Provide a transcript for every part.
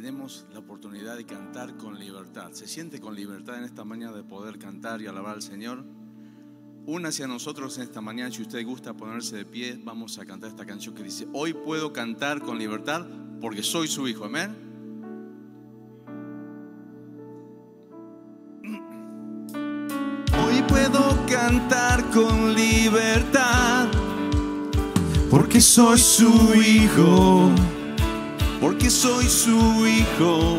tenemos la oportunidad de cantar con libertad. ¿Se siente con libertad en esta mañana de poder cantar y alabar al Señor? Una hacia nosotros en esta mañana, si usted gusta ponerse de pie, vamos a cantar esta canción que dice, hoy puedo cantar con libertad porque soy su hijo, amén. Hoy puedo cantar con libertad porque soy su hijo porque soy su hijo.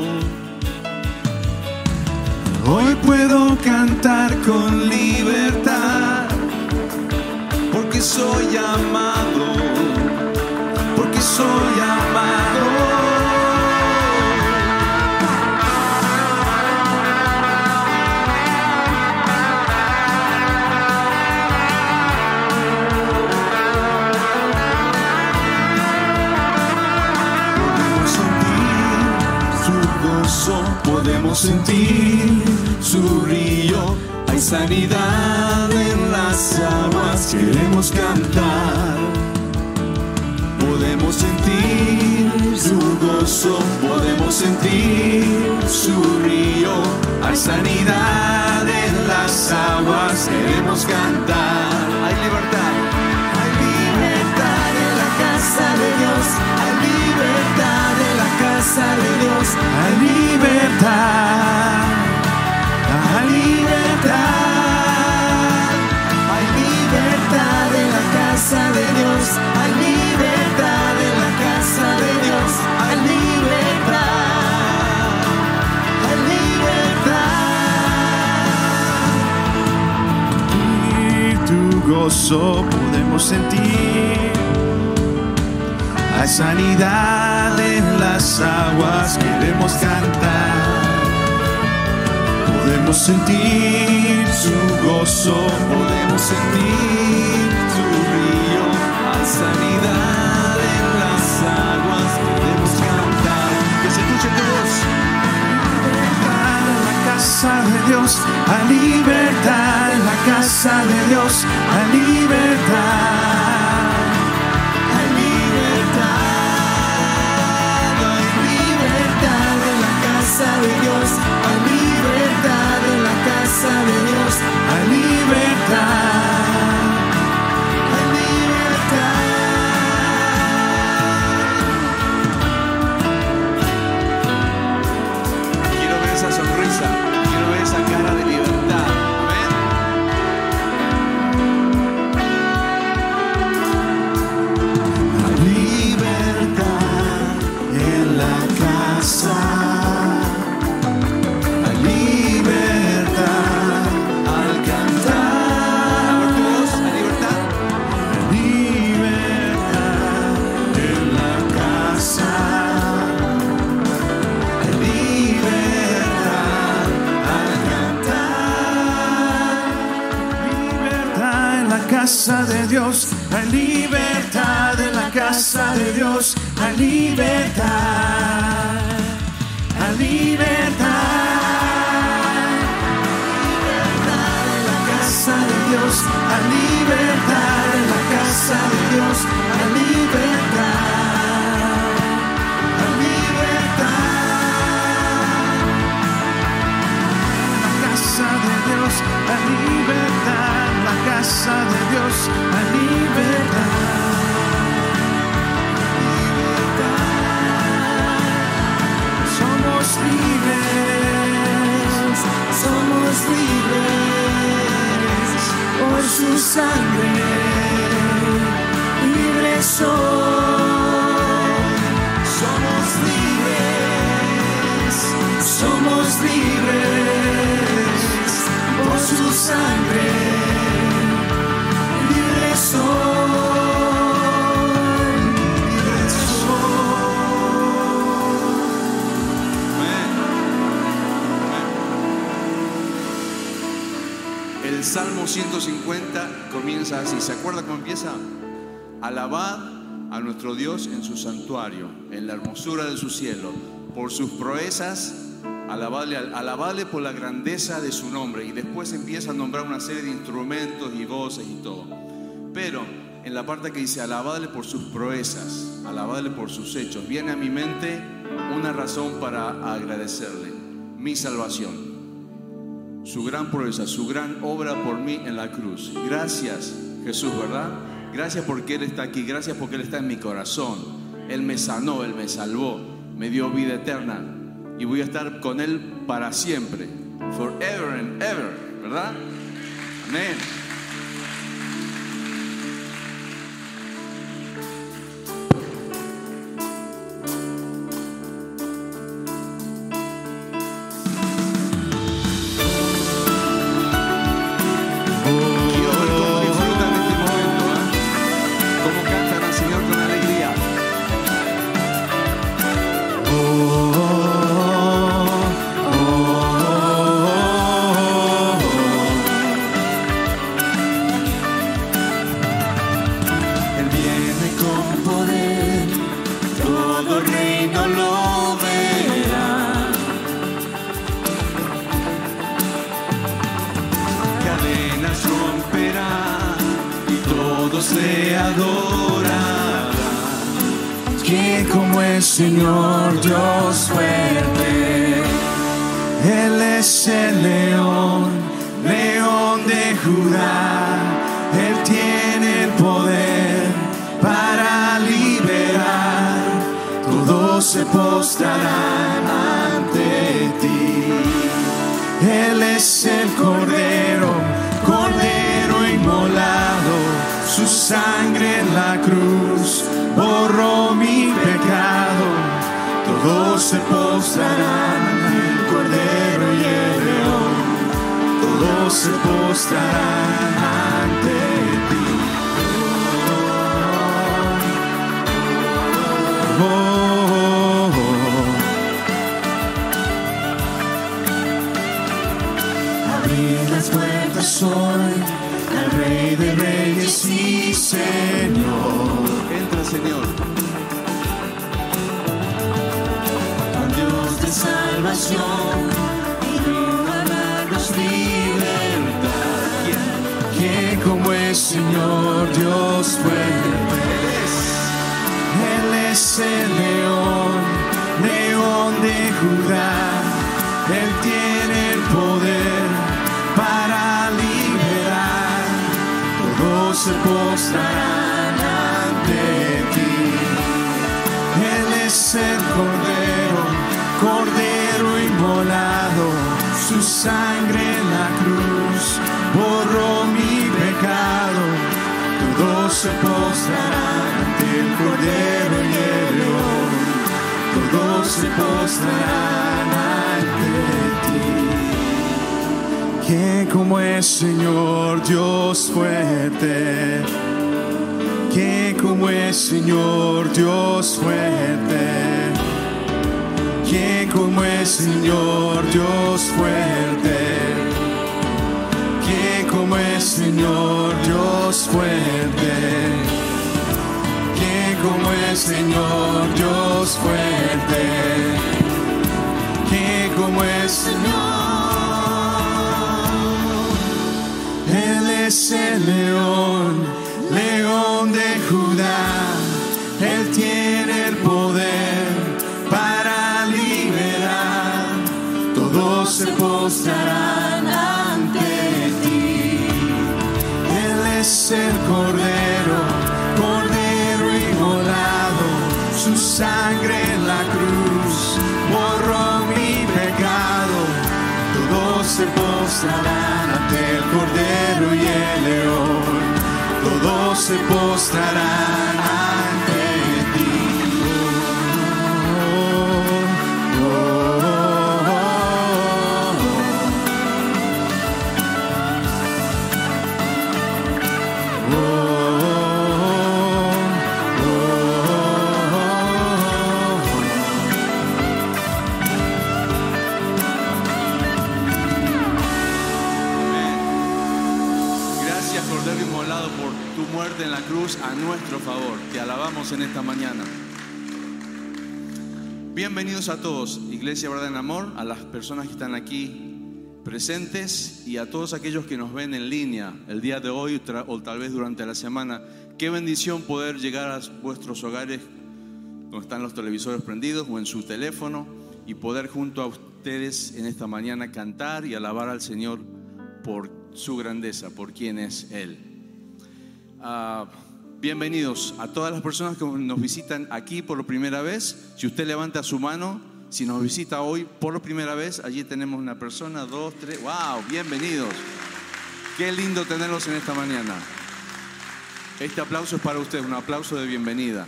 Hoy puedo cantar con libertad, porque soy amado, porque soy amado. Podemos sentir su río. Hay sanidad en las aguas, queremos cantar. Podemos sentir su gozo, podemos sentir su río. Hay sanidad en las aguas, queremos cantar. Hay libertad, podemos sentir, hay sanidad en las aguas queremos cantar. Podemos sentir su gozo, podemos sentir su río, hay sanidad casa de Dios, a libertad, la casa de Dios, a libertad. De Dios, hay libertad en la casa de Dios, hay libertad, hay libertad. Libertad en la casa de Dios, hay libertad en la casa de Dios, hay libertad. Hay libertad. La casa de Dios, hay libertad casa de Dios a libertad. Somos libres, somos libres por su sangre. Libres somos, somos libres, somos libres por su sangre. Salmo 150 comienza así. ¿Se acuerda cómo empieza? Alabad a nuestro Dios en su santuario, en la hermosura de su cielo, por sus proezas, alabadle, alabadle por la grandeza de su nombre. Y después empieza a nombrar una serie de instrumentos y voces y todo. Pero en la parte que dice alabadle por sus proezas, alabadle por sus hechos, viene a mi mente una razón para agradecerle, mi salvación, su gran proeza, su gran obra por mí en la cruz. Gracias Jesús, ¿verdad? Gracias porque Él está aquí, gracias porque Él está en mi corazón. Él me sanó, Él me salvó, me dio vida eterna y voy a estar con Él para siempre, forever and ever, ¿verdad? Amén. Sangre en la cruz borró mi pecado. Todos se postrarán ante el cordero y el león, todos se postrarán ante ti. ¿Quién como es Señor Dios fuerte? ¿Quién como es Señor Dios fuerte? ¿Quién como es Señor Dios fuerte? ¿Quién como es Señor Dios fuerte? ¿Quién como es Señor Dios fuerte? ¿Quién como es Señor? Él es el león, león de Judá. Él tiene el poder se postrarán ante ti. Él es el cordero, cordero inmolado. Su sangre en la cruz borró mi pecado. Todos se postrarán ante el cordero y el león. Todos se postrarán En esta mañana. Bienvenidos a todos, Iglesia Verdad en Amor, a las personas que están aquí presentes y a todos aquellos que nos ven en línea el día de hoy o tal vez durante la semana. Qué bendición poder llegar a vuestros hogares donde están los televisores prendidos o en su teléfono y poder junto a ustedes en esta mañana cantar y alabar al Señor por su grandeza, por quien es Él. Ah, bienvenidos a todas las personas que nos visitan aquí por primera vez. Si usted levanta su mano, si nos visita hoy por primera vez, allí tenemos una persona, dos, tres. ¡Wow! Bienvenidos. Qué lindo tenerlos en esta mañana. Este aplauso es para usted, un aplauso de bienvenida.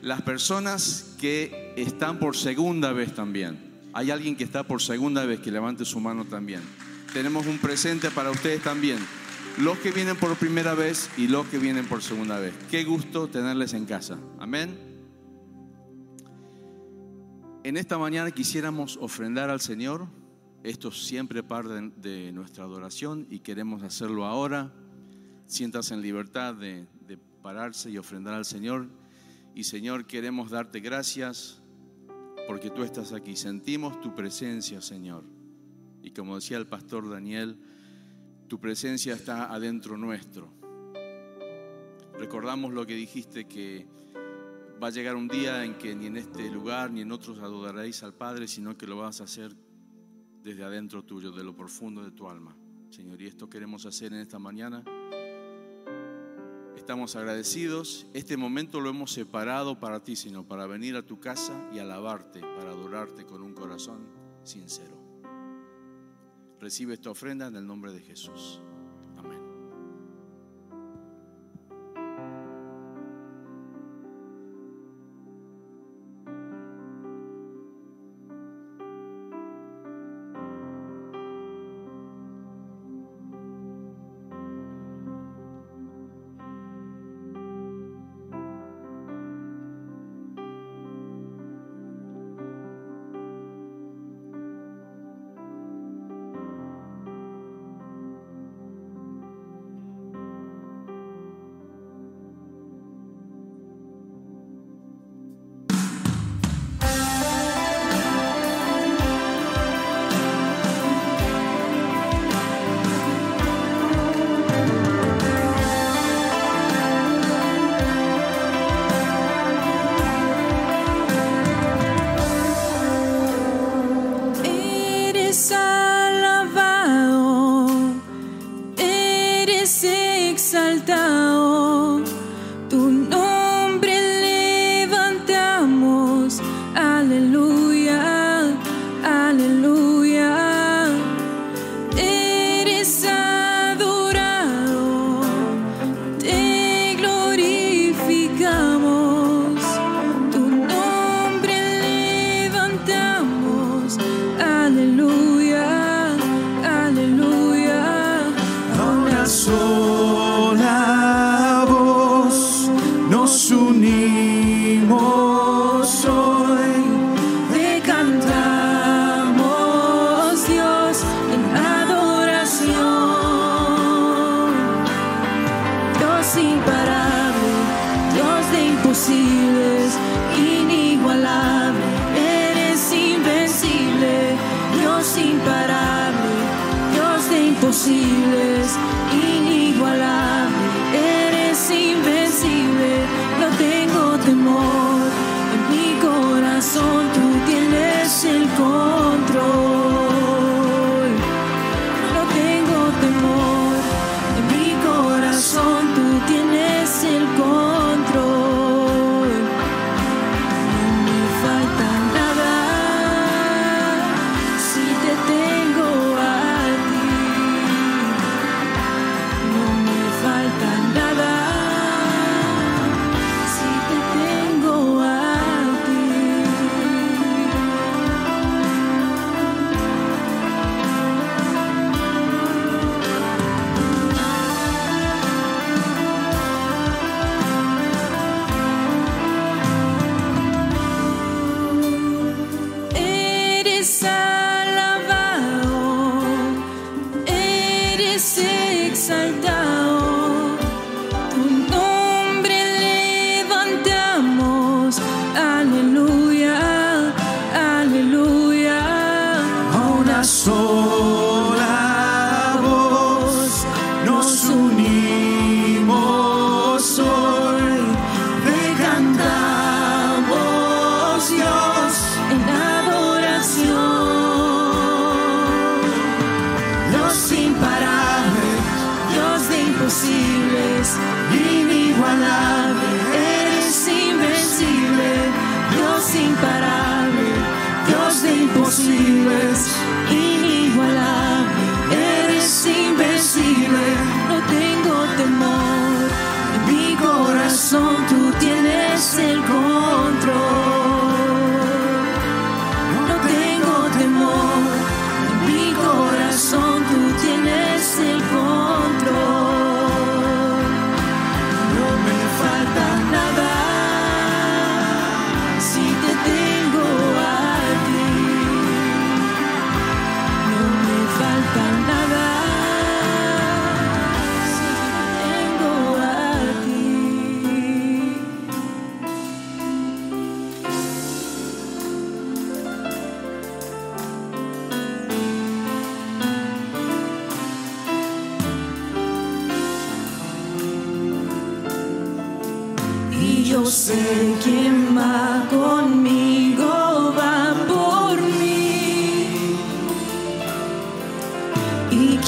Las personas que están por segunda vez también. Hay alguien que está por segunda vez que levante su mano también. Tenemos un presente para ustedes también. Los que vienen por primera vez y los que vienen por segunda vez. Qué gusto tenerles en casa. Amén. En esta mañana quisiéramos ofrendar al Señor. Esto siempre parte de nuestra adoración y queremos hacerlo ahora. Sientas en libertad de, de pararse y ofrendar al Señor. Y Señor, queremos darte gracias porque tú estás aquí. Sentimos tu presencia, Señor. Y como decía el pastor Daniel, tu presencia está adentro nuestro. Recordamos lo que dijiste que va a llegar un día en que ni en este lugar ni en otros adoraréis al Padre, sino que lo vas a hacer desde adentro tuyo, de lo profundo de tu alma. Señor, y esto queremos hacer en esta mañana estamos agradecidos. Este momento lo hemos separado para ti, sino para venir a tu casa y alabarte, para adorarte con un corazón sincero. Recibe esta ofrenda en el nombre de Jesús.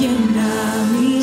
quien a mí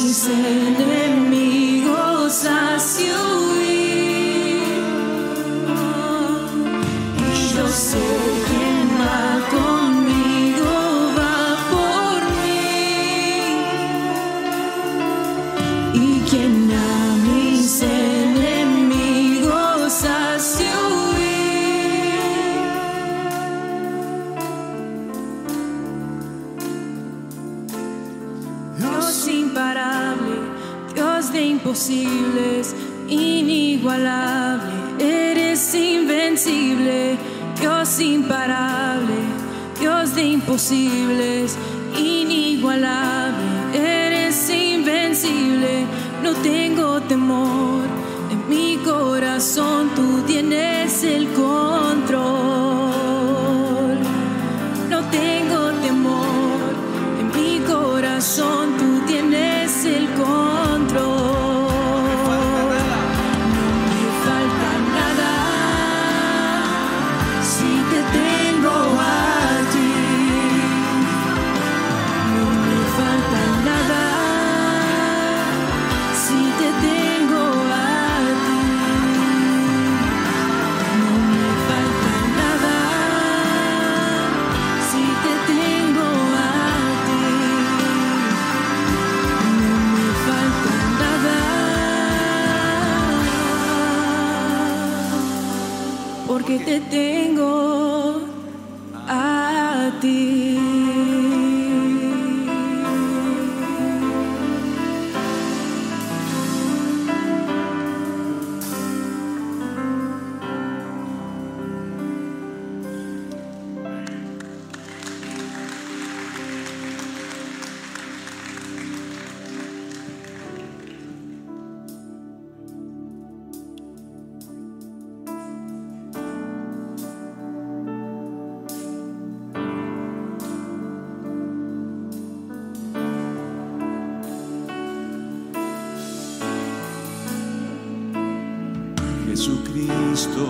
Cristo,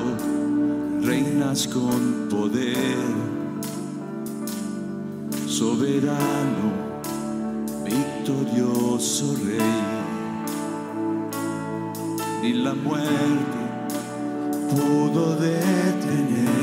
reinas con poder, soberano, victorioso Rey. Ni la muerte pudo detener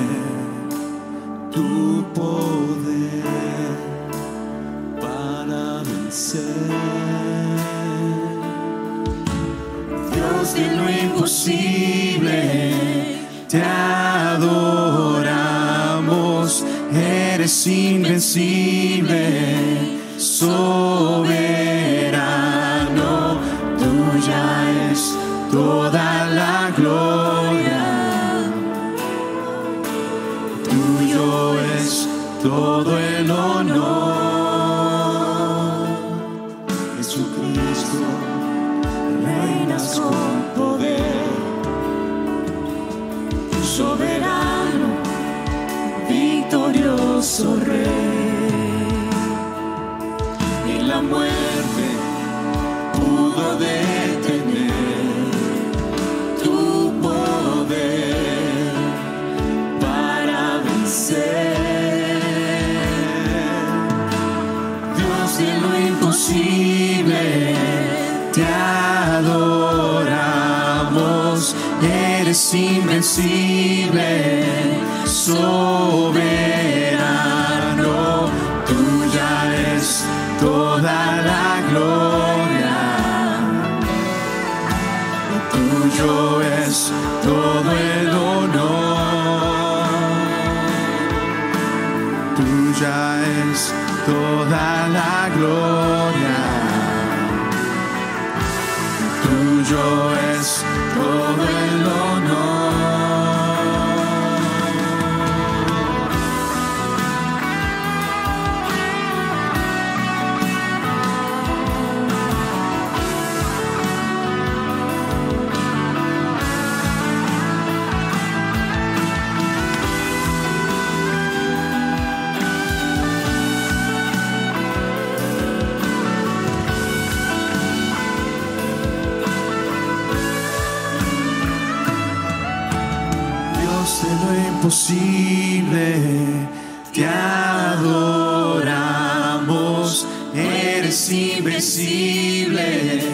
tuya es toda la gloria. Tuyo es todo el honor. imposible, te adoramos, eres invencible.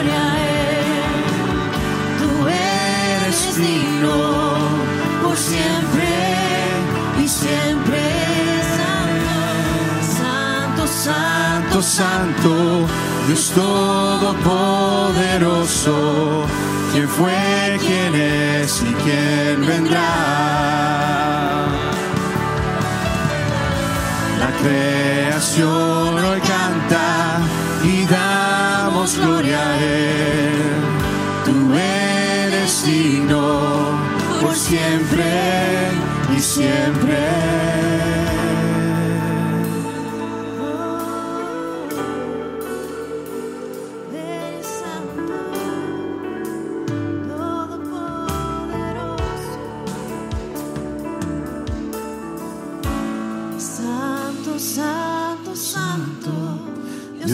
Gloria a Él. Tú eres digno por siempre y siempre. Santo, Santo, Santo, Santo, Dios Todopoderoso, quién fue, quién es y quién vendrá. La creación hoy canta y damos gloria a Él. Tú eres digno por siempre y siempre.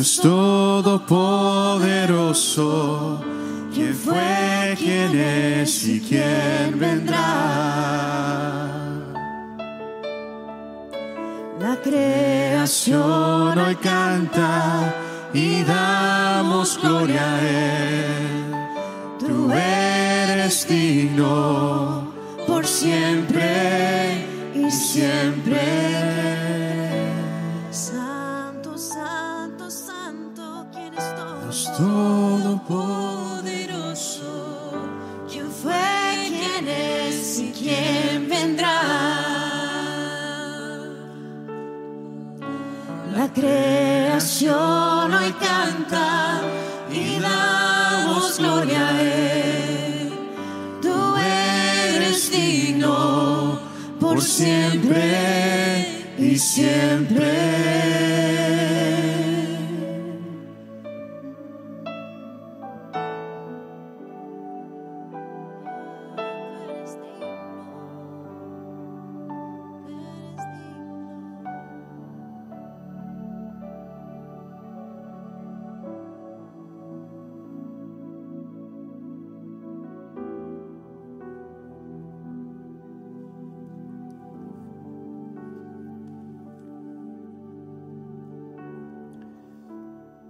Dios Todopoderoso, quién fue, quién es y quién vendrá. La creación hoy canta y damos gloria a Él. Tú eres digno por siempre y siempre. Todopoderoso, ¿Quién fue, quién es y quién vendrá? La creación hoy canta y damos gloria a Él. Tú eres digno por siempre y siempre.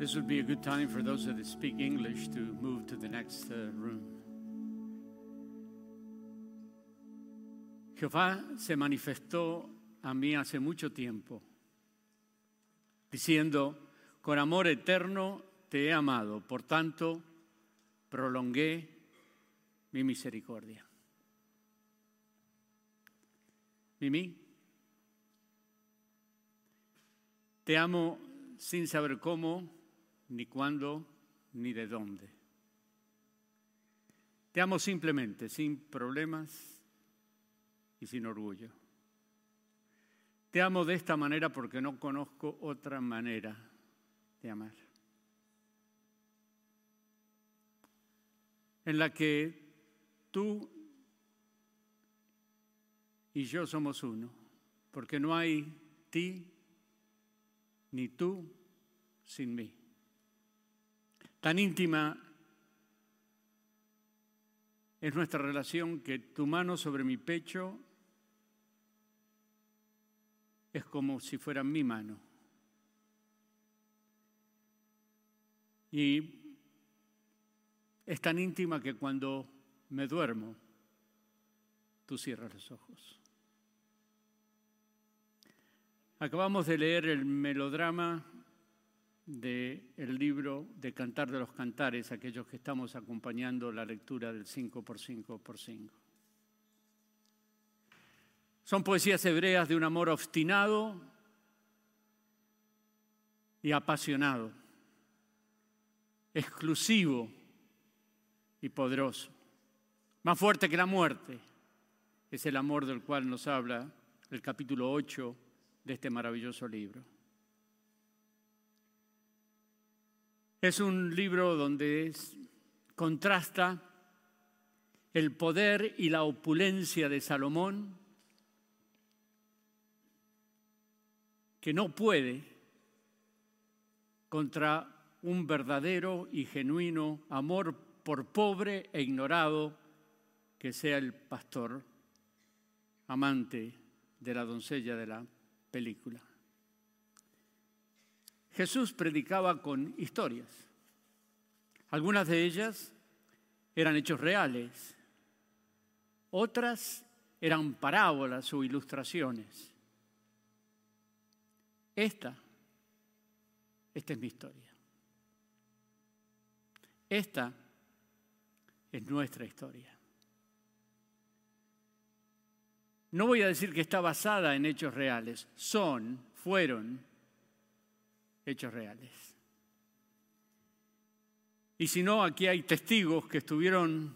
This would be a good time for those that speak English to move to the next uh, room. Jehová se manifestó a mí hace mucho tiempo, diciendo, con amor eterno te he amado, por tanto prolongué mi misericordia. Mimi, te amo sin saber cómo, ni cuándo, ni de dónde. Te amo simplemente, sin problemas y sin orgullo. Te amo de esta manera porque no conozco otra manera de amar. En la que tú y yo somos uno, porque no hay ti ni tú sin mí. Tan íntima es nuestra relación que tu mano sobre mi pecho es como si fuera mi mano. Y es tan íntima que cuando me duermo, tú cierras los ojos. Acabamos de leer el melodrama del libro de Cantar de los Cantares, aquellos que estamos acompañando la lectura del 5 por 5 por 5. Son poesías hebreas de un amor obstinado y apasionado, exclusivo y poderoso, más fuerte que la muerte. Es el amor del cual nos habla el capítulo 8 de este maravilloso libro. Es un libro donde contrasta el poder y la opulencia de Salomón, que no puede contra un verdadero y genuino amor por pobre e ignorado que sea el pastor amante de la doncella de la película. Jesús predicaba con historias. Algunas de ellas eran hechos reales, otras eran parábolas o ilustraciones. Esta, esta es mi historia. Esta es nuestra historia. No voy a decir que está basada en hechos reales, son, fueron hechos reales. Y si no, aquí hay testigos que estuvieron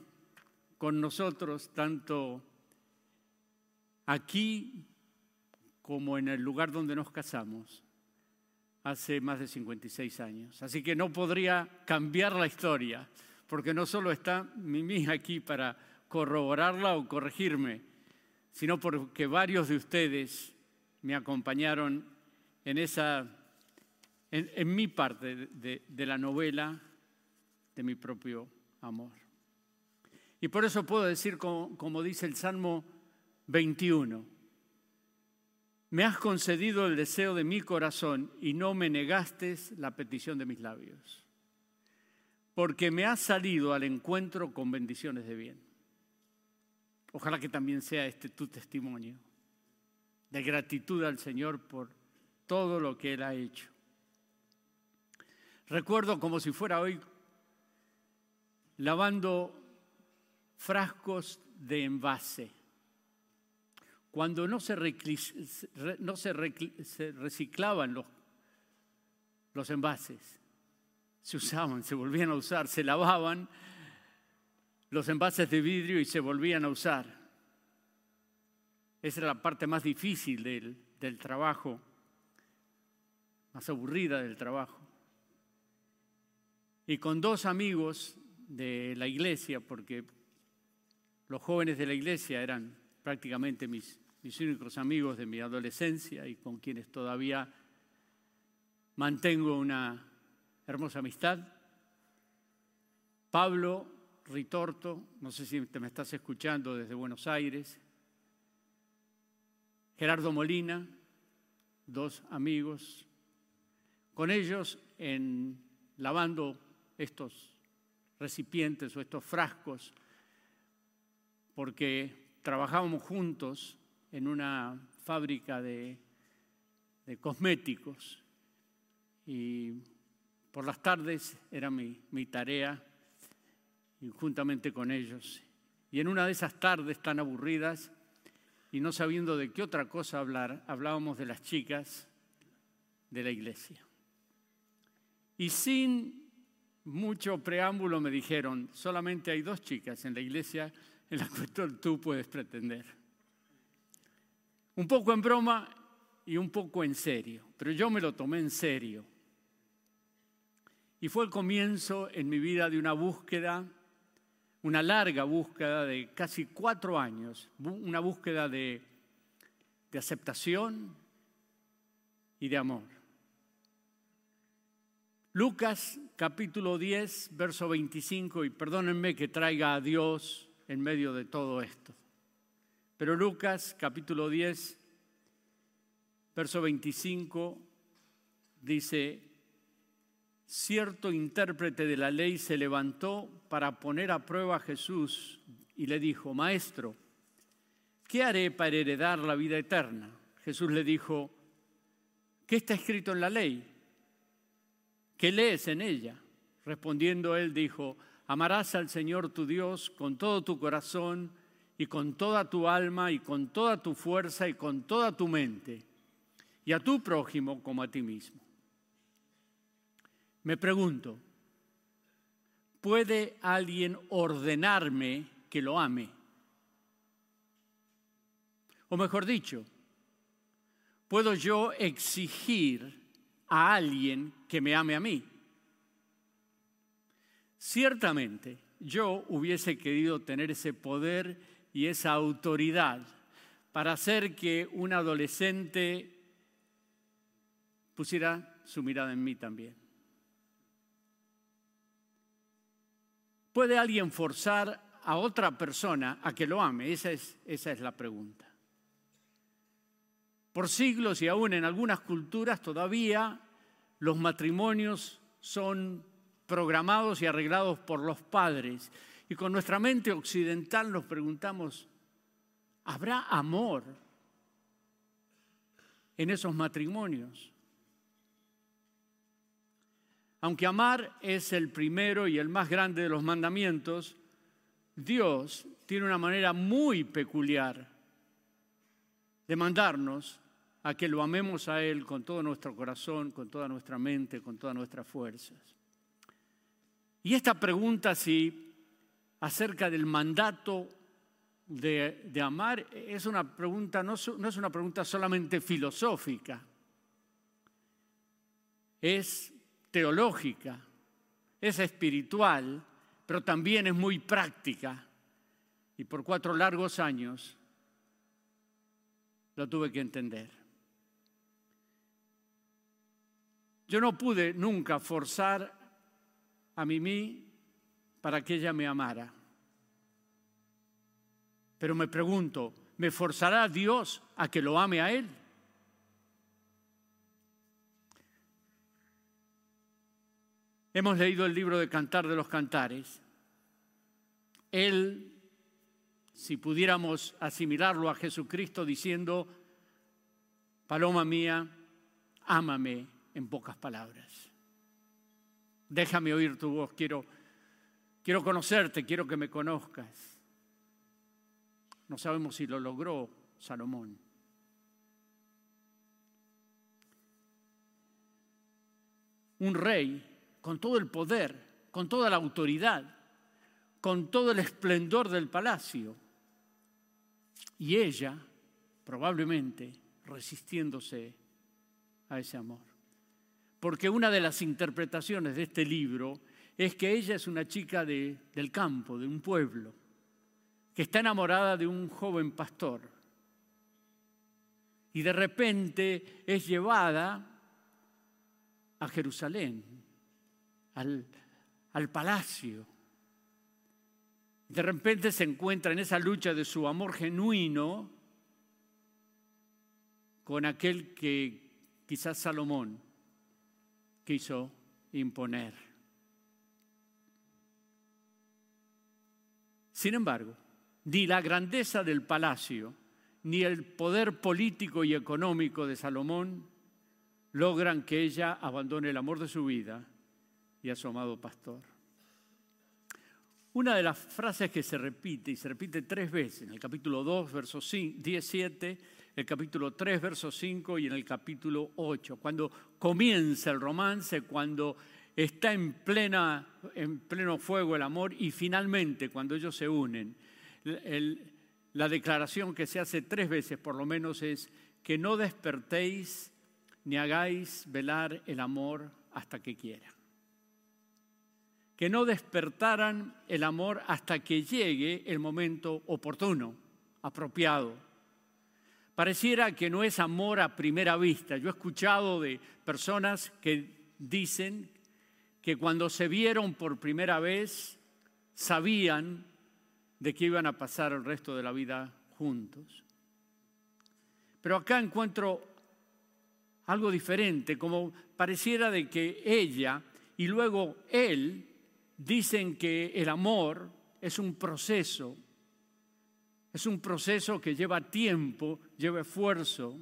con nosotros tanto aquí como en el lugar donde nos casamos hace más de 56 años. Así que no podría cambiar la historia, porque no solo está Mimi aquí para corroborarla o corregirme, sino porque varios de ustedes me acompañaron en esa en, mi parte de, la novela de mi propio amor. Y por eso puedo decir, como, como dice el Salmo 21, me has concedido el deseo de mi corazón y no me negaste la petición de mis labios, porque me has salido al encuentro con bendiciones de bien. Ojalá que también sea este tu testimonio de gratitud al Señor por todo lo que Él ha hecho. Recuerdo como si fuera hoy lavando frascos de envase. Cuando no se, no se, reciclaban los, los envases, se usaban, se volvían a usar, se lavaban los envases de vidrio y se volvían a usar. Esa era la parte más difícil del, del trabajo, más aburrida del trabajo y con dos amigos de la iglesia, porque los jóvenes de la iglesia eran prácticamente mis, mis únicos amigos de mi adolescencia y con quienes todavía mantengo una hermosa amistad. Pablo Ritorto, no sé si te me estás escuchando desde Buenos Aires. Gerardo Molina, dos amigos. Con ellos, en lavando estos recipientes o estos frascos, porque trabajábamos juntos en una fábrica de, cosméticos y por las tardes era mi, mi tarea y juntamente con ellos. Y en una de esas tardes tan aburridas y no sabiendo de qué otra cosa hablar, hablábamos de las chicas de la iglesia. Y sin mucho preámbulo me dijeron, solamente hay dos chicas en la iglesia en la cual tú puedes pretender. Un poco en broma y un poco en serio, pero yo me lo tomé en serio. Y fue el comienzo en mi vida de una búsqueda una larga búsqueda de casi cuatro años, una búsqueda de, de aceptación y de amor. Lucas capítulo 10, verso 25, y perdónenme que traiga a Dios en medio de todo esto. Pero Lucas capítulo 10, verso 25 dice, cierto intérprete de la ley se levantó para poner a prueba a Jesús y le dijo, Maestro, ¿qué haré para heredar la vida eterna? Jesús le dijo, ¿qué está escrito en la ley? ¿Qué lees en ella? Respondiendo él dijo, amarás al Señor tu Dios con todo tu corazón y con toda tu alma y con toda tu fuerza y con toda tu mente, y a tu prójimo como a ti mismo. Me pregunto, ¿puede alguien ordenarme que lo ame? O mejor dicho, ¿puedo yo exigir a alguien que me ame a mí. Ciertamente, yo hubiese querido tener ese poder y esa autoridad para hacer que un adolescente pusiera su mirada en mí también. ¿Puede alguien forzar a otra persona a que lo ame? Esa es, esa es la pregunta. Por siglos y aún en algunas culturas todavía los matrimonios son programados y arreglados por los padres. Y con nuestra mente occidental nos preguntamos, ¿habrá amor en esos matrimonios? Aunque amar es el primero y el más grande de los mandamientos, Dios tiene una manera muy peculiar de mandarnos a que lo amemos a Él con todo nuestro corazón, con toda nuestra mente, con todas nuestras fuerzas. Y esta pregunta, si acerca del mandato de, amar, es una pregunta, no, no es una pregunta solamente filosófica, es teológica, es espiritual, pero también es muy práctica. Y por cuatro largos años lo tuve que entender. Yo no pude nunca forzar a Mimi para que ella me amara. Pero me pregunto, ¿me forzará Dios a que lo ame a Él? Hemos leído el libro de Cantar de los Cantares. Él si pudiéramos asimilarlo a Jesucristo diciendo, paloma mía, ámame en pocas palabras. Déjame oír tu voz, quiero, quiero conocerte, quiero que me conozcas. No sabemos si lo logró Salomón. Un rey con todo el poder, con toda la autoridad, con todo el esplendor del palacio, y ella probablemente resistiéndose a ese amor. Porque una de las interpretaciones de este libro es que ella es una chica de, del campo, de un pueblo, que está enamorada de un joven pastor. Y de repente es llevada a Jerusalén, al, al palacio, de repente se encuentra en esa lucha de su amor genuino con aquel que quizás Salomón quiso imponer. Sin embargo, ni la grandeza del palacio, ni el poder político y económico de Salomón logran que ella abandone el amor de su vida y a su amado pastor. Una de las frases que se repite, y se repite tres veces, en el capítulo 2, verso 17, el capítulo 3, verso 5 y en el capítulo 8, cuando comienza el romance, cuando está en, plena, en pleno fuego el amor y finalmente cuando ellos se unen, la declaración que se hace tres veces por lo menos es que no despertéis ni hagáis velar el amor hasta que quiera que no despertaran el amor hasta que llegue el momento oportuno, apropiado. Pareciera que no es amor a primera vista. Yo he escuchado de personas que dicen que cuando se vieron por primera vez sabían de que iban a pasar el resto de la vida juntos. Pero acá encuentro algo diferente, como pareciera de que ella y luego él dicen que el amor es un proceso, es un proceso que lleva tiempo, lleva esfuerzo.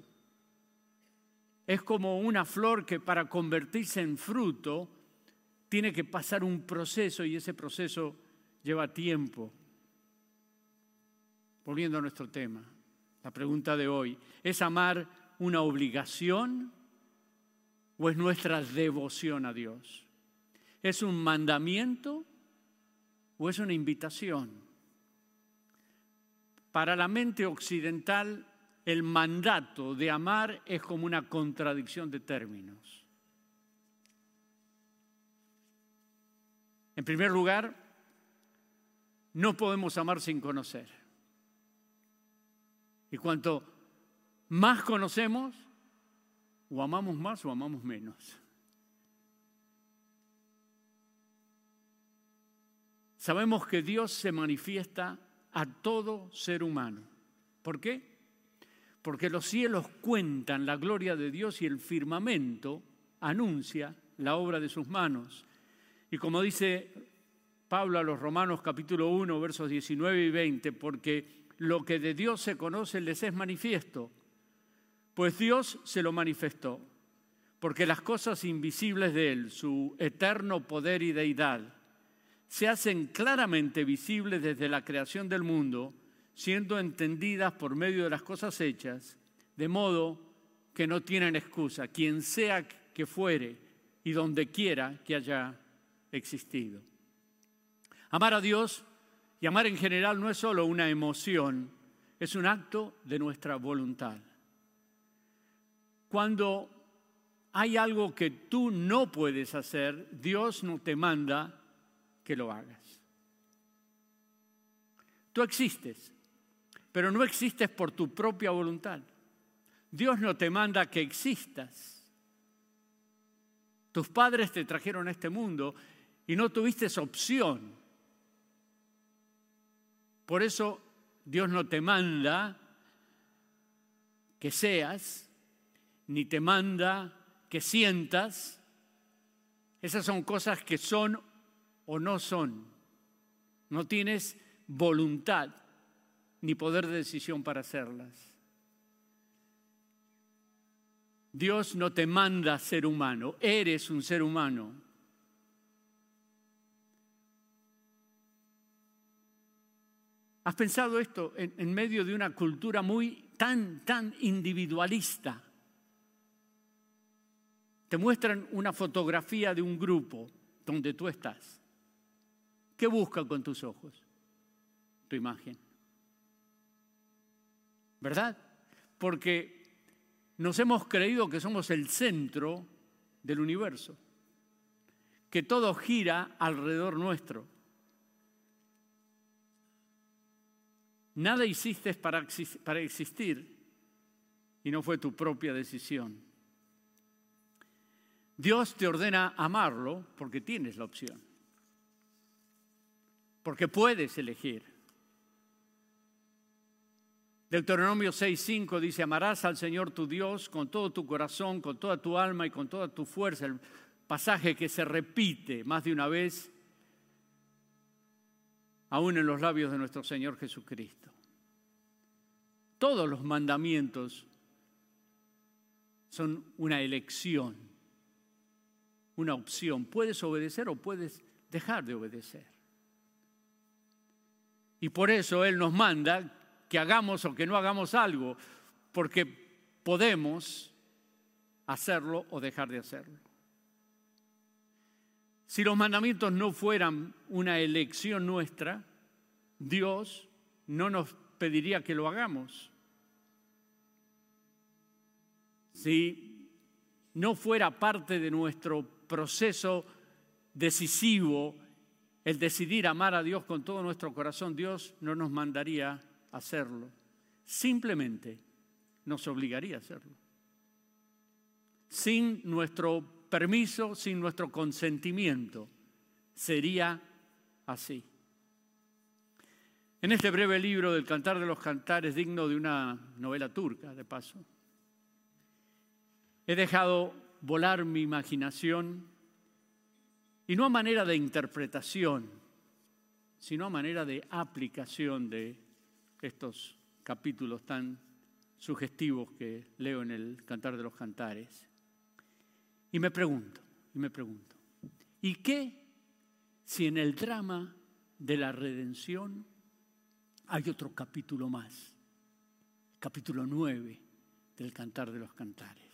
Es como una flor que para convertirse en fruto tiene que pasar un proceso y ese proceso lleva tiempo. Volviendo a nuestro tema, la pregunta de hoy, ¿es amar una obligación o es nuestra devoción a Dios? ¿Es un mandamiento o es una invitación? Para la mente occidental, el mandato de amar es como una contradicción de términos. En primer lugar, no podemos amar sin conocer. Y cuanto más conocemos, o amamos más o amamos menos. Sabemos que Dios se manifiesta a todo ser humano. ¿Por qué? Porque los cielos cuentan la gloria de Dios y el firmamento anuncia la obra de sus manos. Y como dice Pablo a los Romanos capítulo 1, versos 19 y 20, porque lo que de Dios se conoce les es manifiesto, pues Dios se lo manifestó, porque las cosas invisibles de Él, su eterno poder y deidad, se hacen claramente visibles desde la creación del mundo, siendo entendidas por medio de las cosas hechas, de modo que no tienen excusa, quien sea que fuere y donde quiera que haya existido. Amar a Dios y amar en general no es solo una emoción, es un acto de nuestra voluntad. Cuando hay algo que tú no puedes hacer, Dios no te manda que lo hagas. Tú existes, pero no existes por tu propia voluntad. Dios no te manda que existas. Tus padres te trajeron a este mundo y no tuviste opción. Por eso Dios no te manda que seas, ni te manda que sientas. Esas son cosas que son o no son. No tienes voluntad ni poder de decisión para hacerlas. Dios no te manda ser humano, eres un ser humano. ¿Has pensado esto en, en, medio de una cultura muy tan, tan individualista? Te muestran una fotografía de un grupo donde tú estás. ¿Qué busca con tus ojos? Tu imagen. ¿Verdad? Porque nos hemos creído que somos el centro del universo, que todo gira alrededor nuestro. Nada hiciste para, para existir y no fue tu propia decisión. Dios te ordena amarlo porque tienes la opción porque puedes elegir. Deuteronomio 6:5 dice, amarás al Señor tu Dios con todo tu corazón, con toda tu alma y con toda tu fuerza. El pasaje que se repite más de una vez, aún en los labios de nuestro Señor Jesucristo. Todos los mandamientos son una elección, una opción. Puedes obedecer o puedes dejar de obedecer. Y por eso Él nos manda que hagamos o que no hagamos algo, porque podemos hacerlo o dejar de hacerlo. Si los mandamientos no fueran una elección nuestra, Dios no nos pediría que lo hagamos. Si no fuera parte de nuestro proceso decisivo el decidir amar a Dios con todo nuestro corazón, Dios no nos mandaría hacerlo. Simplemente nos obligaría a hacerlo. Sin nuestro permiso, sin nuestro consentimiento, sería así. En este breve libro del Cantar de los Cantares, digno de una novela turca, de paso, he dejado volar mi imaginación y no a manera de interpretación, sino a manera de aplicación de estos capítulos tan sugestivos que leo en el Cantar de los Cantares. Y me pregunto, y me pregunto, ¿y qué si en el drama de la redención hay otro capítulo más? Capítulo 9 del Cantar de los Cantares.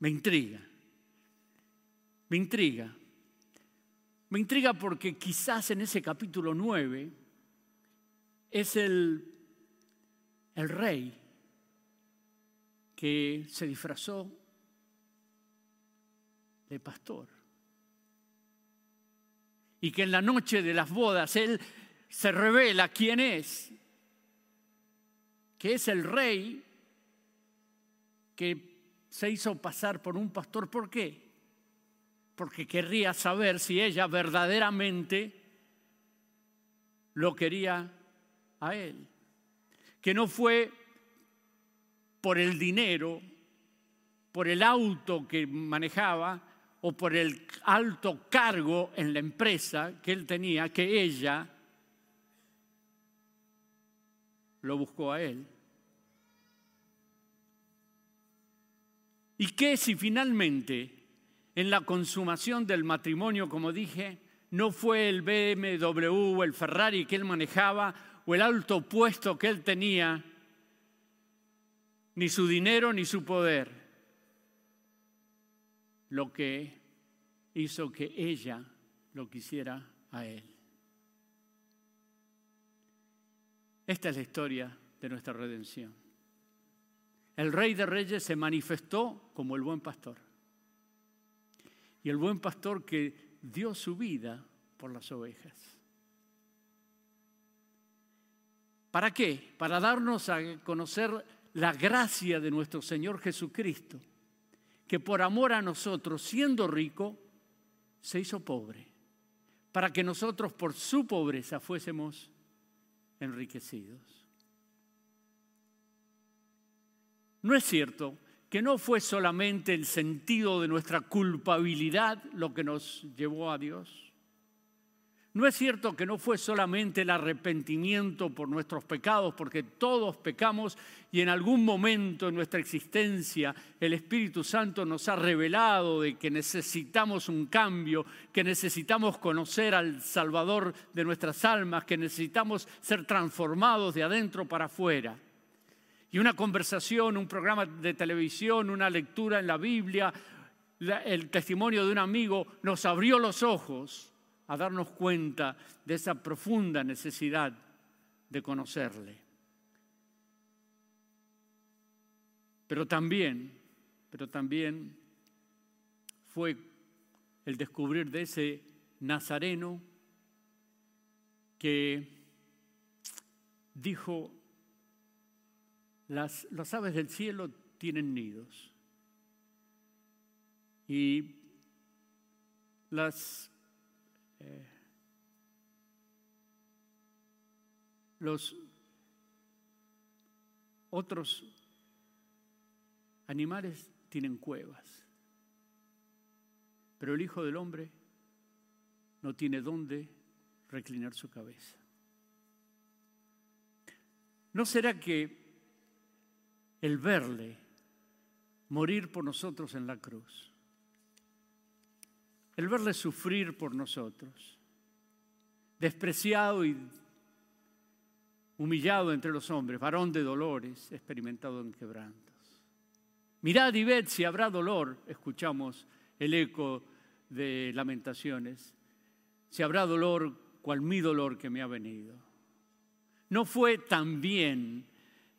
Me intriga, me intriga. Me intriga porque quizás en ese capítulo 9 es el, el rey que se disfrazó de pastor. Y que en la noche de las bodas él se revela quién es, que es el rey que se hizo pasar por un pastor. ¿Por qué? Porque querría saber si ella verdaderamente lo quería a él. Que no fue por el dinero, por el auto que manejaba o por el alto cargo en la empresa que él tenía, que ella lo buscó a él. ¿Y qué si finalmente en la consumación del matrimonio, como dije, no fue el BMW o el Ferrari que él manejaba o el alto puesto que él tenía, ni su dinero ni su poder, lo que hizo que ella lo quisiera a él? Esta es la historia de nuestra redención el rey de reyes se manifestó como el buen pastor. Y el buen pastor que dio su vida por las ovejas. ¿Para qué? Para darnos a conocer la gracia de nuestro Señor Jesucristo, que por amor a nosotros, siendo rico, se hizo pobre, para que nosotros por su pobreza fuésemos enriquecidos. No es cierto que no fue solamente el sentido de nuestra culpabilidad lo que nos llevó a Dios. No es cierto que no fue solamente el arrepentimiento por nuestros pecados, porque todos pecamos y en algún momento en nuestra existencia el Espíritu Santo nos ha revelado de que necesitamos un cambio, que necesitamos conocer al Salvador de nuestras almas, que necesitamos ser transformados de adentro para afuera. Y una conversación, un programa de televisión, una lectura en la Biblia, el testimonio de un amigo nos abrió los ojos a darnos cuenta de esa profunda necesidad de conocerle. Pero también, pero también fue el descubrir de ese nazareno que dijo, las, aves del cielo tienen nidos. Y las, eh, los otros animales tienen cuevas, pero el Hijo del Hombre no tiene dónde reclinar su cabeza. ¿No será que el verle morir por nosotros en la cruz, el verle sufrir por nosotros, despreciado y humillado entre los hombres, varón de dolores, experimentado en quebrantos. Mirad y ved si habrá dolor, escuchamos el eco de lamentaciones, si habrá dolor cual mi dolor que me ha venido. No fue también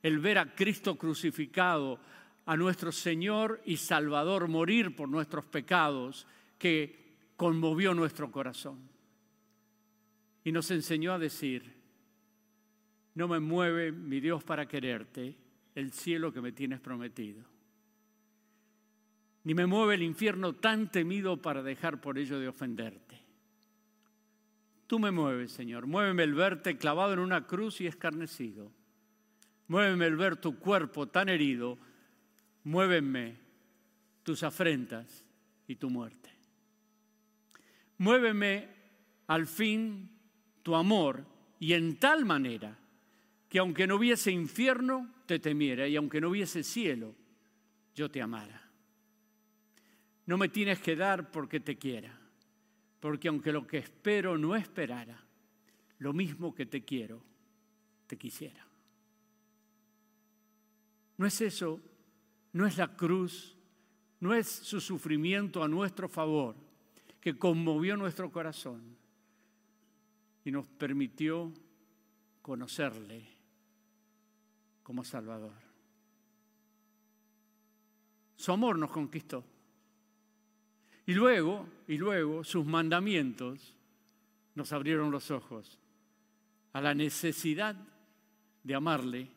el ver a Cristo crucificado, a nuestro Señor y Salvador morir por nuestros pecados, que conmovió nuestro corazón. y nos enseñó a decir, no me mueve mi Dios para quererte el cielo que me tienes prometido, ni me mueve el infierno tan temido para dejar por ello de ofenderte. Tú me mueves, Señor, muéveme el verte clavado en una cruz y escarnecido, muéveme el ver tu cuerpo tan herido, muéveme tus afrentas y tu muerte. Muéveme al fin tu amor y en tal manera que aunque no hubiese infierno, te temiera y aunque no hubiese cielo, yo te amara. No me tienes que dar porque te quiera, porque aunque lo que espero no esperara, lo mismo que te quiero, te quisiera. ¿No es eso? ¿No es la cruz? ¿No es su sufrimiento a nuestro favor que conmovió nuestro corazón? y nos permitió conocerle como Salvador. Su amor nos conquistó. Y luego, y luego, sus mandamientos nos abrieron los ojos a la necesidad de amarle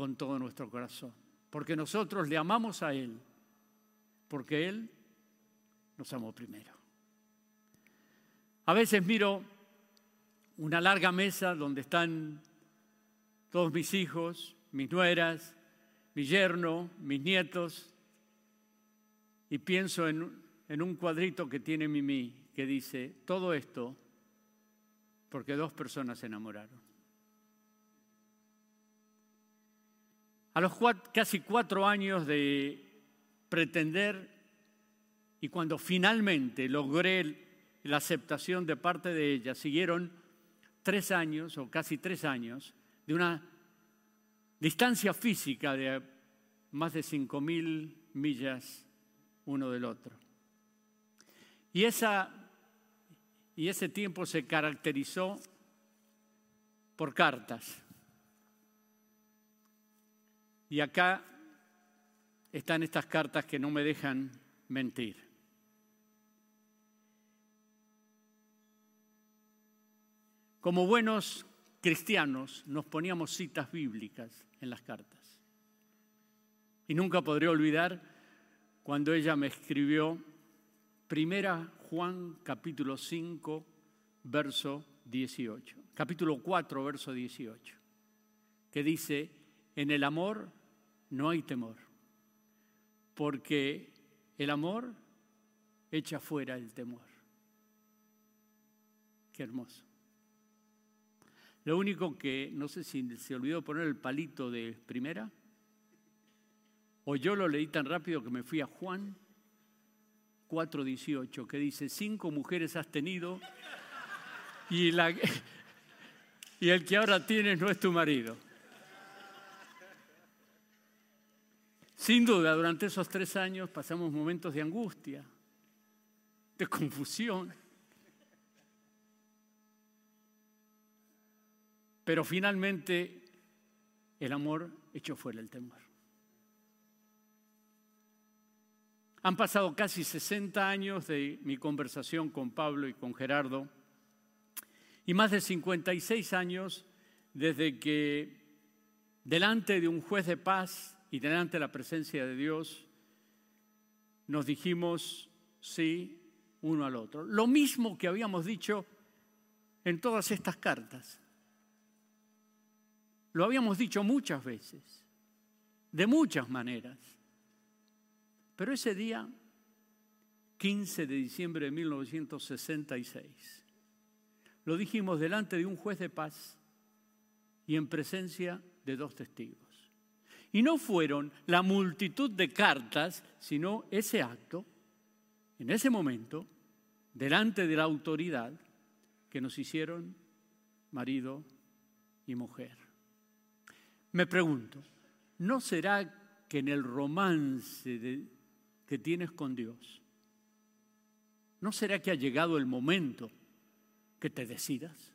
con todo nuestro corazón. Porque nosotros le amamos a Él, porque Él nos amó primero. A veces miro una larga mesa donde están todos mis hijos, mis nueras, mi yerno, mis nietos, y pienso en, un cuadrito que tiene Mimi que dice, todo esto porque dos personas se enamoraron. A los casi cuatro años de pretender y cuando finalmente logré la aceptación de parte de ella, siguieron tres años o casi tres años de una distancia física de más de cinco mil millas uno del otro. Y, esa, y ese tiempo se caracterizó por cartas. Y acá están estas cartas que no me dejan mentir. Como buenos cristianos nos poníamos citas bíblicas en las cartas. Y nunca podré olvidar cuando ella me escribió Primera Juan capítulo 5, verso 18. Capítulo 4, verso 18. Que dice, en el amor no hay temor, porque el amor echa fuera el temor. Qué hermoso. Lo único que no sé si se olvidó poner el palito de primera, o yo lo leí tan rápido que me fui a Juan 4:18, que dice, cinco mujeres has tenido y, la, y el que ahora tienes no es tu marido. Sin duda, durante esos tres años pasamos momentos de angustia, de confusión, Pero finalmente el amor echó fuera el temor. Han pasado casi 60 años de mi conversación con Pablo y con Gerardo y más de 56 años desde que delante de un juez de paz y delante de la presencia de Dios nos dijimos sí uno al otro. Lo mismo que habíamos dicho en todas estas cartas. Lo habíamos dicho muchas veces, de muchas maneras. Pero ese día, 15 de diciembre de 1966, lo dijimos delante de un juez de paz y en presencia de dos testigos. Y no fueron la multitud de cartas, sino ese acto, en ese momento, delante de la autoridad, que nos hicieron marido y mujer. Me pregunto, ¿no será que en el romance que tienes con Dios, ¿no será que ha llegado el momento que te decidas?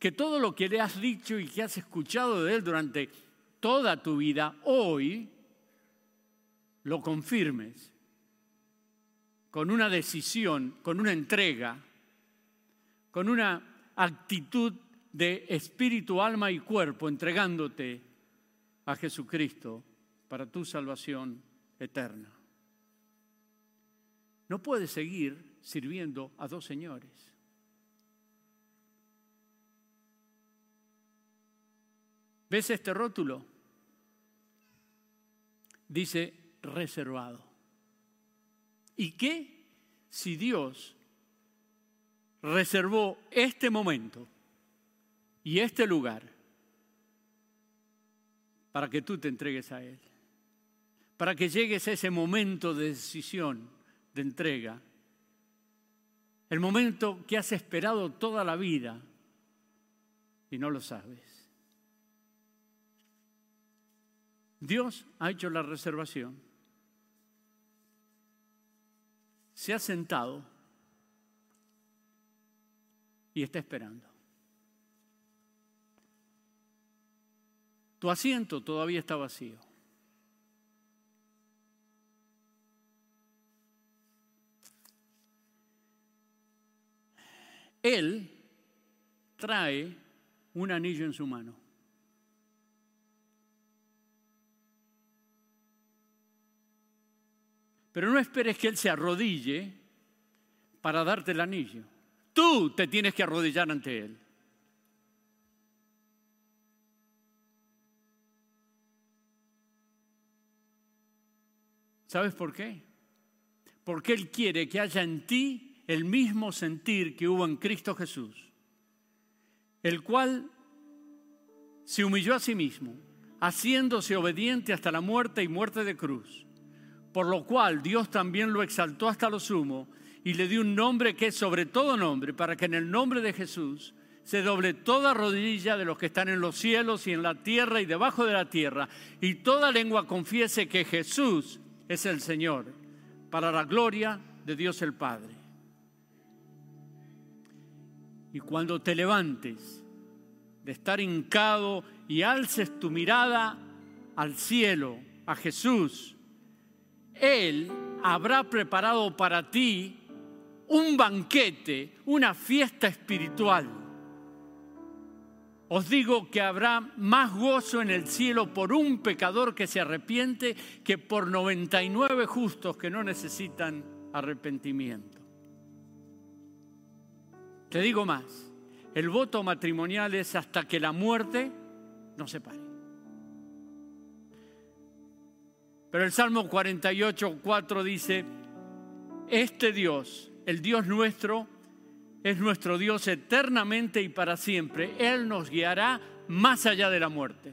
Que todo lo que le has dicho y que has escuchado de Él durante toda tu vida, hoy lo confirmes con una decisión, con una entrega con una actitud de espíritu, alma y cuerpo, entregándote a Jesucristo para tu salvación eterna. No puedes seguir sirviendo a dos señores. ¿Ves este rótulo? Dice reservado. ¿Y qué si Dios reservó este momento y este lugar para que tú te entregues a Él? Para que llegues a ese momento de decisión, de entrega. El momento que has esperado toda la vida y no lo sabes. Dios ha hecho la reservación. Se ha sentado y está esperando. Tu asiento todavía está vacío. Él trae un anillo en su mano. Pero no esperes que Él se arrodille para darte el anillo. Tú te tienes que arrodillar ante Él. ¿Sabes por qué? Porque Él quiere que haya en ti el mismo sentir que hubo en Cristo Jesús, el cual se humilló a sí mismo, haciéndose obediente hasta la muerte y muerte de cruz por lo cual Dios también lo exaltó hasta lo sumo y le dio un nombre que es sobre todo nombre, para que en el nombre de Jesús se doble toda rodilla de los que están en los cielos y en la tierra y debajo de la tierra, y toda lengua confiese que Jesús es el Señor, para la gloria de Dios el Padre. Y cuando te levantes de estar hincado y alces tu mirada al cielo, a Jesús, él habrá preparado para ti un banquete, una fiesta espiritual. Os digo que habrá más gozo en el cielo por un pecador que se arrepiente que por 99 justos que no necesitan arrepentimiento. Te digo más, el voto matrimonial es hasta que la muerte nos separe. Pero el Salmo 48, 4 dice, este Dios, el Dios nuestro, es nuestro Dios eternamente y para siempre. Él nos guiará más allá de la muerte.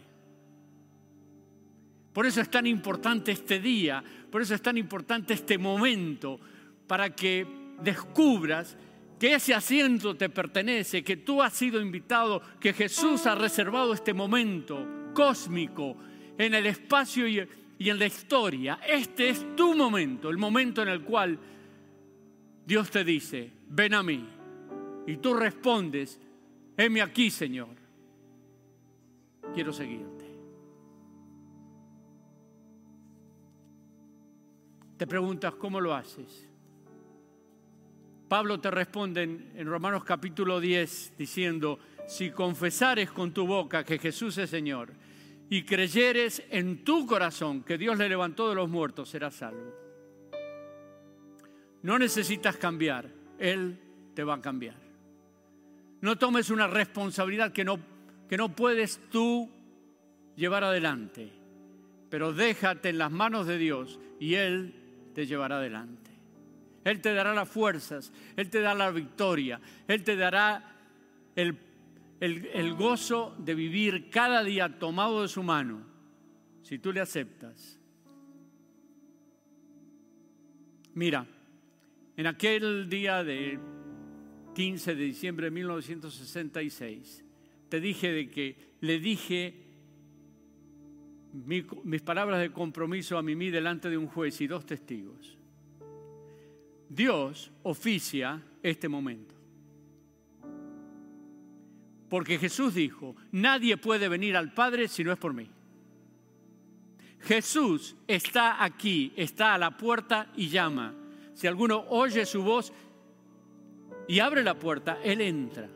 Por eso es tan importante este día, por eso es tan importante este momento, para que descubras que ese asiento te pertenece, que tú has sido invitado, que Jesús ha reservado este momento cósmico en el espacio y y en la historia, este es tu momento, el momento en el cual Dios te dice, ven a mí. Y tú respondes, heme aquí, Señor. Quiero seguirte. Te preguntas, ¿cómo lo haces? Pablo te responde en, Romanos capítulo 10 diciendo, si confesares con tu boca que Jesús es Señor y creyeres en tu corazón que Dios le levantó de los muertos, serás salvo. No necesitas cambiar, Él te va a cambiar. No tomes una responsabilidad que no, que no puedes tú llevar adelante, pero déjate en las manos de Dios y Él te llevará adelante. Él te dará las fuerzas, Él te dará la victoria, Él te dará el el, gozo de vivir cada día tomado de su mano, si tú le aceptas. Mira, en aquel día de 15 de diciembre de 1966, te dije de que le dije mis palabras de compromiso a Mimi delante de un juez y dos testigos. Dios oficia este momento. Porque Jesús dijo, nadie puede venir al Padre si no es por mí. Jesús está aquí, está a la puerta y llama. Si alguno oye su voz y abre la puerta, Él entra.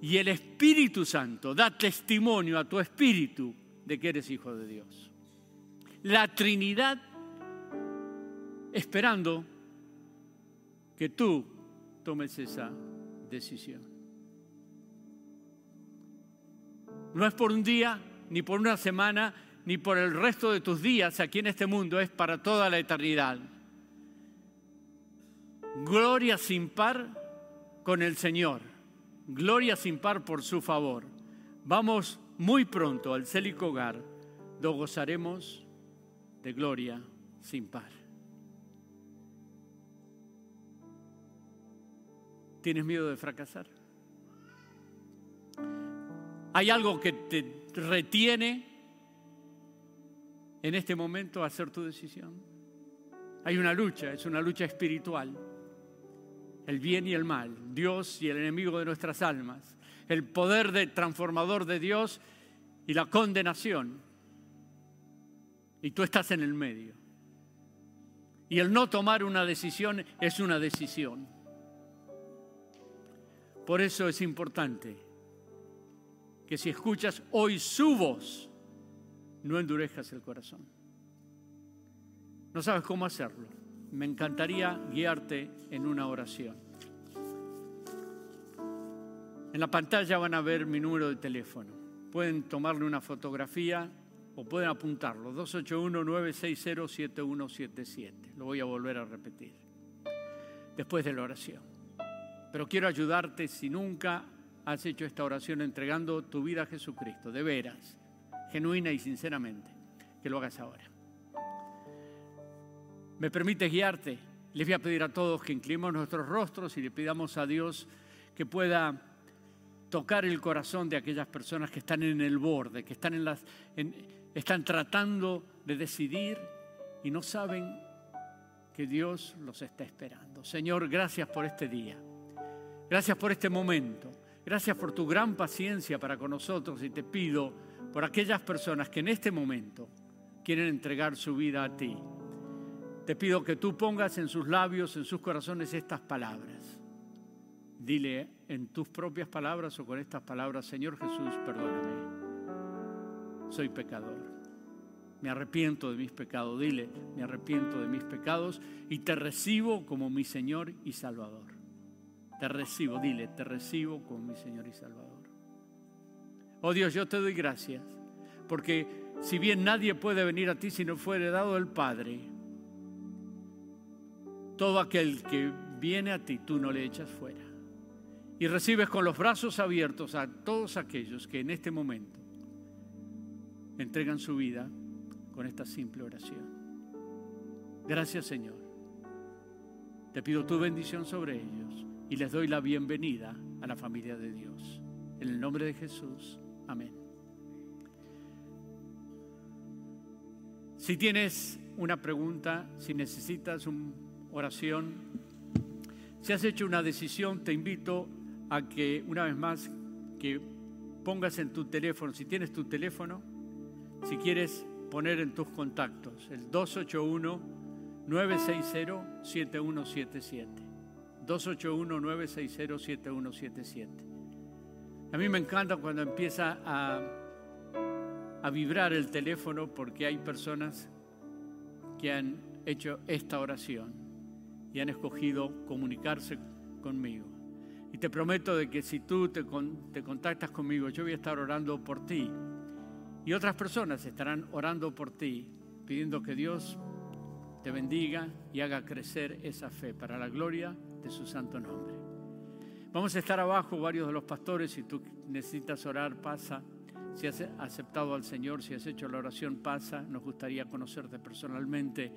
Y el Espíritu Santo da testimonio a tu espíritu de que eres hijo de Dios. La Trinidad esperando que tú tomes esa decisión. No es por un día, ni por una semana, ni por el resto de tus días aquí en este mundo, es para toda la eternidad. Gloria sin par con el Señor, gloria sin par por su favor. Vamos muy pronto al célico hogar, lo gozaremos de gloria sin par. ¿Tienes miedo de fracasar? ¿Hay algo que te retiene en este momento a hacer tu decisión? Hay una lucha, es una lucha espiritual. El bien y el mal, Dios y el enemigo de nuestras almas, el poder de transformador de Dios y la condenación. Y tú estás en el medio. Y el no tomar una decisión es una decisión. Por eso es importante que si escuchas hoy su voz, no endurezcas el corazón. No sabes cómo hacerlo. Me encantaría guiarte en una oración. En la pantalla van a ver mi número de teléfono. Pueden tomarle una fotografía o pueden apuntarlo. 281-960-7177. Lo voy a volver a repetir. Después de la oración. Pero quiero ayudarte si nunca has hecho esta oración entregando tu vida a Jesucristo, de veras, genuina y sinceramente, que lo hagas ahora. ¿Me permite guiarte? Les voy a pedir a todos que inclinemos nuestros rostros y le pidamos a Dios que pueda tocar el corazón de aquellas personas que están en el borde, que están, en las, están tratando de decidir y no saben que Dios los está esperando. Señor, gracias por este día. Gracias por este momento. Gracias por tu gran paciencia para con nosotros y te pido por aquellas personas que en este momento quieren entregar su vida a ti. Te pido que tú pongas en sus labios, en sus corazones estas palabras. Dile en tus propias palabras o con estas palabras, Señor Jesús, perdóname. Soy pecador. Me arrepiento de mis pecados. Dile, me arrepiento de mis pecados y te recibo como mi Señor y Salvador. Te recibo, dile, te recibo como mi Señor y Salvador. Oh Dios, yo te doy gracias, porque si bien nadie puede venir a ti si no fuere dado el Padre, todo aquel que viene a ti, tú no le echas fuera. Y recibes con los brazos abiertos a todos aquellos que en este momento entregan su vida con esta simple oración. Gracias Señor. Te pido tu bendición sobre ellos y les doy la bienvenida a la familia de Dios. En el nombre de Jesús, amén. Si tienes una pregunta, si necesitas una oración, si has hecho una decisión, te invito a que una vez más que pongas en tu teléfono, si tienes tu teléfono, si quieres poner en tus contactos el 281 960 7177. 281-960-7177. A mí me encanta cuando empieza a, a vibrar el teléfono porque hay personas que han hecho esta oración y han escogido comunicarse conmigo. Y te prometo de que si tú te, te contactas conmigo, yo voy a estar orando por ti. Y otras personas estarán orando por ti, pidiendo que Dios te bendiga y haga crecer esa fe para la gloria de su santo nombre. Vamos a estar abajo varios de los pastores, si tú necesitas orar, pasa. Si has aceptado al Señor, si has hecho la oración, pasa. Nos gustaría conocerte personalmente.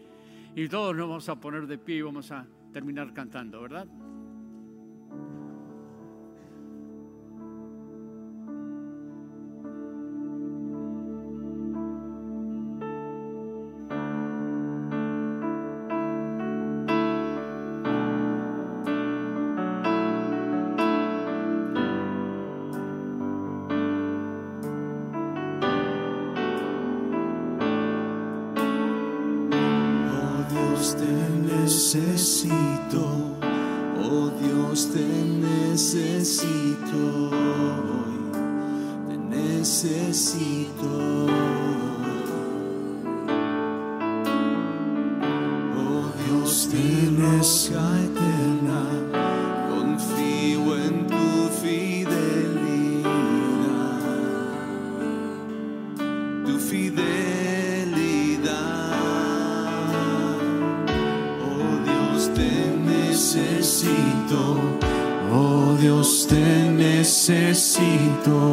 Y todos nos vamos a poner de pie y vamos a terminar cantando, ¿verdad? Necesito, oh Dios, te necesito hoy, te necesito. Oh Dios, te roca necesito.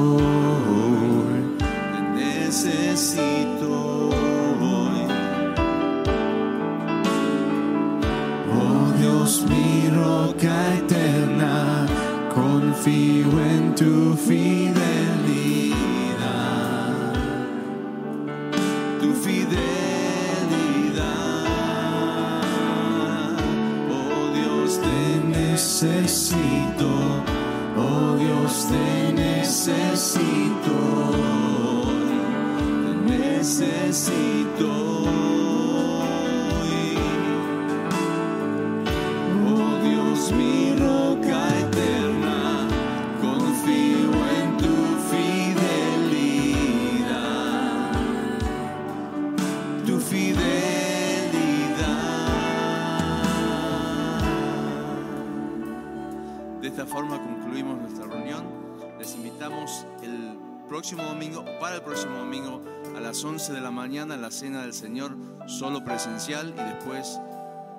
Cena del Señor, solo presencial, y después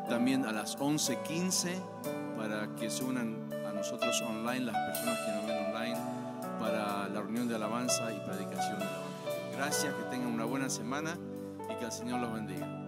también a las 11.15 para que se unan a nosotros online, las personas que nos ven online, para la reunión de alabanza y predicación del Evangelio. Gracias, que tengan una buena semana y que el Señor los bendiga.